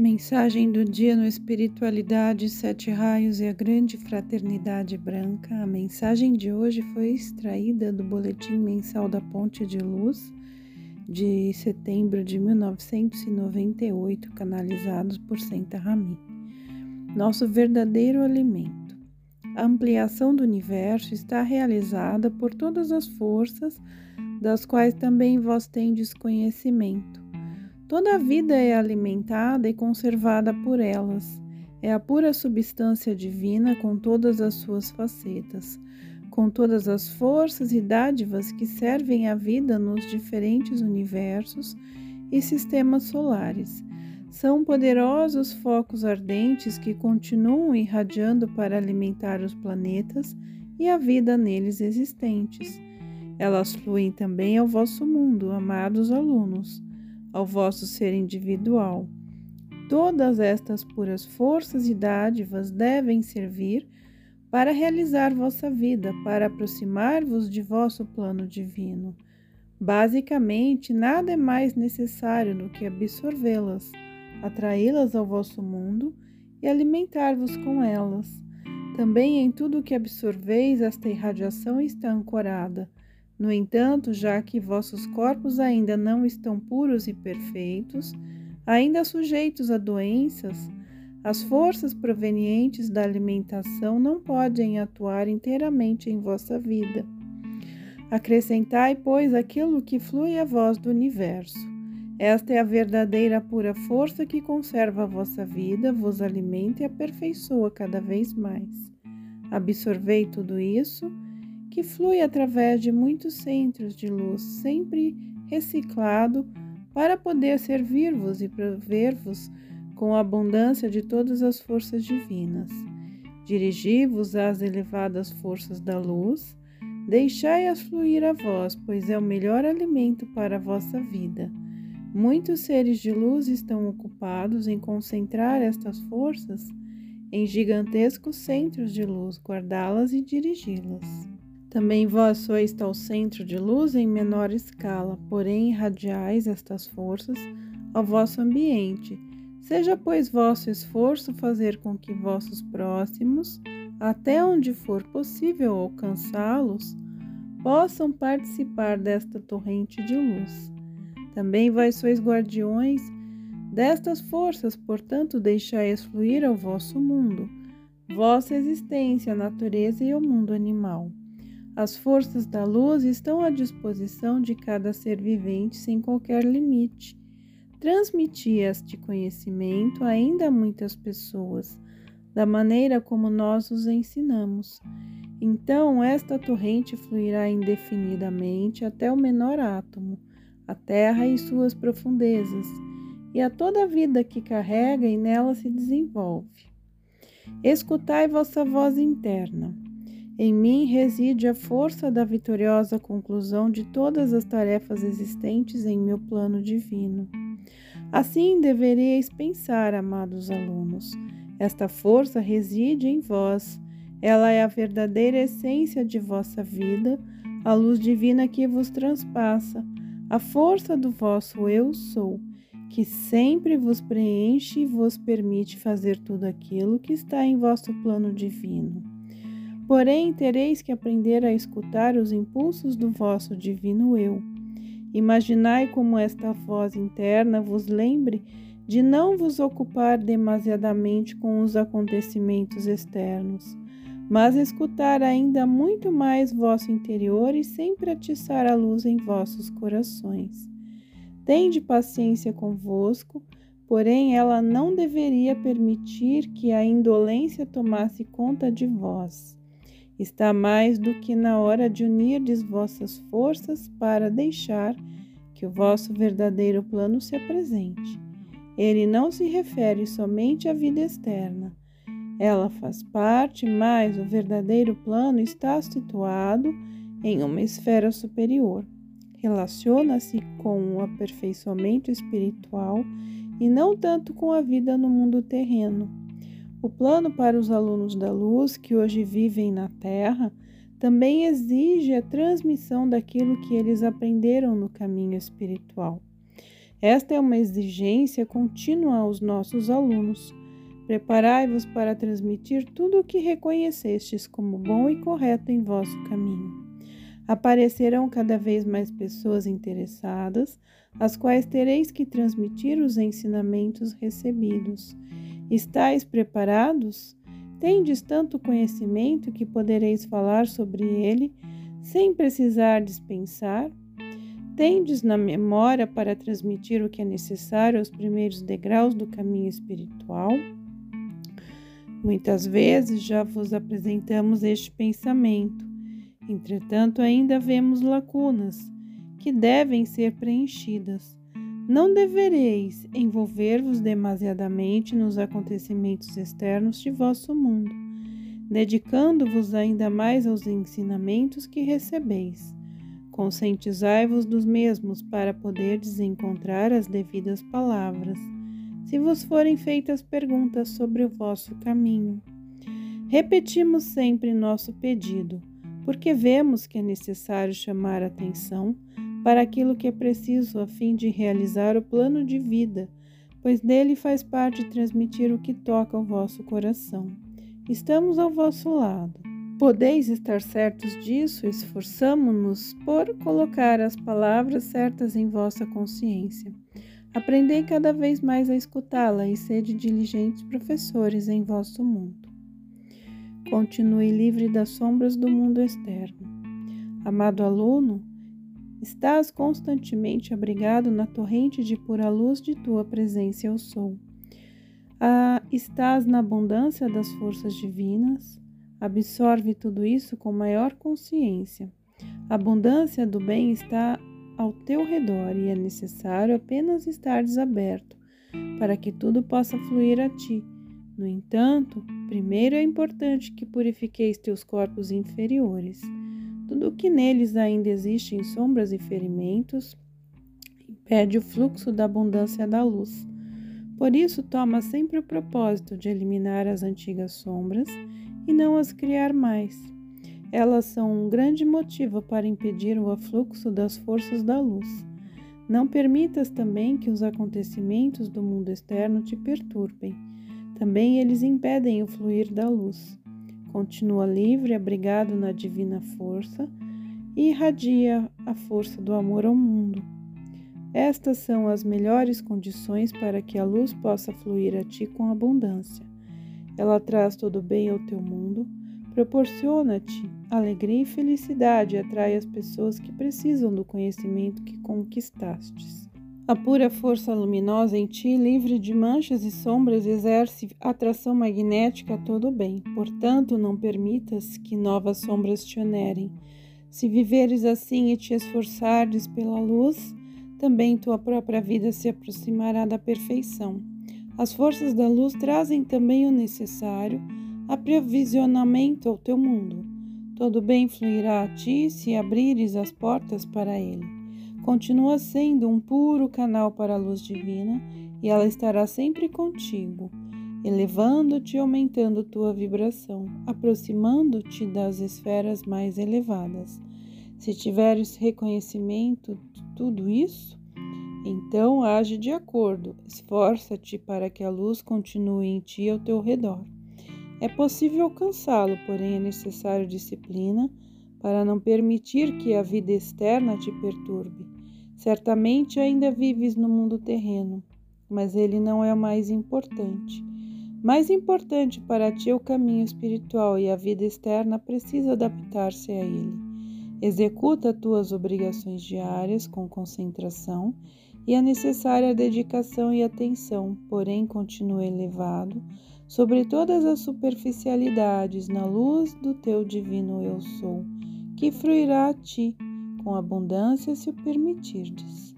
Mensagem do dia no Espiritualidade, Sete Raios e a Grande Fraternidade Branca. A mensagem de hoje foi extraída do Boletim Mensal da Ponte de Luz de setembro de 1998, canalizados por Senta Rami. Nosso verdadeiro alimento. A ampliação do universo está realizada por todas as forças, das quais também vós tendes conhecimento Toda a vida é alimentada e conservada por elas. É a pura substância divina com todas as suas facetas, com todas as forças e dádivas que servem à vida nos diferentes universos e sistemas solares. São poderosos focos ardentes que continuam irradiando para alimentar os planetas e a vida neles existentes. Elas fluem também ao vosso mundo, amados alunos ao vosso ser individual. Todas estas puras forças e dádivas devem servir para realizar vossa vida, para aproximar-vos de vosso plano divino. Basicamente, nada é mais necessário do que absorvê-las, atraí-las ao vosso mundo e alimentar-vos com elas. Também em tudo que absorveis, esta irradiação está ancorada no entanto, já que vossos corpos ainda não estão puros e perfeitos, ainda sujeitos a doenças, as forças provenientes da alimentação não podem atuar inteiramente em vossa vida. Acrescentai, pois, aquilo que flui a vós do universo. Esta é a verdadeira pura força que conserva a vossa vida, vos alimenta e aperfeiçoa cada vez mais. Absorvei tudo isso que flui através de muitos centros de luz, sempre reciclado, para poder servir-vos e prover-vos com a abundância de todas as forças divinas. Dirigi-vos às elevadas forças da luz, deixai-as fluir a vós, pois é o melhor alimento para a vossa vida. Muitos seres de luz estão ocupados em concentrar estas forças em gigantescos centros de luz, guardá-las e dirigi-las. Também vós sois tal centro de luz em menor escala, porém irradiais estas forças ao vosso ambiente. Seja, pois, vosso esforço fazer com que vossos próximos, até onde for possível alcançá-los, possam participar desta torrente de luz. Também vós sois guardiões destas forças, portanto, deixai-as fluir ao vosso mundo, vossa existência, a natureza e o mundo animal. As forças da luz estão à disposição de cada ser vivente sem qualquer limite. Transmiti este conhecimento ainda a muitas pessoas, da maneira como nós os ensinamos. Então, esta torrente fluirá indefinidamente até o menor átomo, a terra e suas profundezas, e a toda a vida que carrega e nela se desenvolve. Escutai vossa voz interna. Em mim reside a força da vitoriosa conclusão de todas as tarefas existentes em meu plano divino. Assim deveríeis pensar, amados alunos. Esta força reside em vós. Ela é a verdadeira essência de vossa vida, a luz divina que vos transpassa, a força do vosso eu sou, que sempre vos preenche e vos permite fazer tudo aquilo que está em vosso plano divino. Porém, tereis que aprender a escutar os impulsos do vosso divino eu. Imaginai como esta voz interna vos lembre de não vos ocupar demasiadamente com os acontecimentos externos, mas escutar ainda muito mais vosso interior e sempre atiçar a luz em vossos corações. Tende paciência convosco, porém ela não deveria permitir que a indolência tomasse conta de vós. Está mais do que na hora de unirdes vossas forças para deixar que o vosso verdadeiro plano se apresente. Ele não se refere somente à vida externa. Ela faz parte, mas o verdadeiro plano está situado em uma esfera superior. Relaciona-se com o aperfeiçoamento espiritual e não tanto com a vida no mundo terreno. O plano para os alunos da luz que hoje vivem na Terra também exige a transmissão daquilo que eles aprenderam no caminho espiritual. Esta é uma exigência contínua aos nossos alunos. Preparai-vos para transmitir tudo o que reconhecestes como bom e correto em vosso caminho. Aparecerão cada vez mais pessoas interessadas, às quais tereis que transmitir os ensinamentos recebidos. Estais preparados? Tendes tanto conhecimento que podereis falar sobre ele sem precisar dispensar? Tendes na memória para transmitir o que é necessário aos primeiros degraus do caminho espiritual? Muitas vezes já vos apresentamos este pensamento, entretanto, ainda vemos lacunas que devem ser preenchidas. Não devereis envolver-vos demasiadamente nos acontecimentos externos de vosso mundo, dedicando-vos ainda mais aos ensinamentos que recebeis. Conscientizai-vos dos mesmos para poderdes encontrar as devidas palavras, se vos forem feitas perguntas sobre o vosso caminho. Repetimos sempre nosso pedido, porque vemos que é necessário chamar atenção para aquilo que é preciso a fim de realizar o plano de vida, pois dele faz parte transmitir o que toca ao vosso coração. Estamos ao vosso lado. Podeis estar certos disso, esforçamo-nos por colocar as palavras certas em vossa consciência. Aprendei cada vez mais a escutá-la e sede diligentes professores em vosso mundo. Continue livre das sombras do mundo externo. Amado aluno, Estás constantemente abrigado na torrente de pura luz de tua presença eu sou. Ah, estás na abundância das forças divinas. Absorve tudo isso com maior consciência. A abundância do bem está ao teu redor e é necessário apenas estar desaberto para que tudo possa fluir a ti. No entanto, primeiro é importante que purifiqueis teus corpos inferiores. Tudo que neles ainda existe em sombras e ferimentos impede o fluxo da abundância da luz. Por isso, toma sempre o propósito de eliminar as antigas sombras e não as criar mais. Elas são um grande motivo para impedir o afluxo das forças da luz. Não permitas também que os acontecimentos do mundo externo te perturbem. Também eles impedem o fluir da luz continua livre, abrigado na divina força e irradia a força do amor ao mundo. Estas são as melhores condições para que a luz possa fluir a ti com abundância. Ela traz todo o bem ao teu mundo, proporciona-te alegria e felicidade e atrai as pessoas que precisam do conhecimento que conquistastes. A pura força luminosa em ti, livre de manchas e sombras, exerce atração magnética a todo o bem. Portanto, não permitas que novas sombras te onerem. Se viveres assim e te esforçares pela luz, também tua própria vida se aproximará da perfeição. As forças da luz trazem também o necessário aprovisionamento ao teu mundo. Todo bem fluirá a ti se abrires as portas para ele continua sendo um puro canal para a luz divina e ela estará sempre contigo, elevando-te e aumentando tua vibração, aproximando-te das esferas mais elevadas. Se tiveres reconhecimento de tudo isso, então age de acordo, esforça-te para que a luz continue em ti ao teu redor. É possível alcançá-lo, porém é necessário disciplina para não permitir que a vida externa te perturbe. Certamente ainda vives no mundo terreno, mas ele não é o mais importante. Mais importante para ti é o caminho espiritual e a vida externa precisa adaptar-se a ele. Executa tuas obrigações diárias com concentração e a necessária dedicação e atenção, porém continua elevado sobre todas as superficialidades na luz do teu divino eu sou que fruirá a ti com abundância se o permitirdes.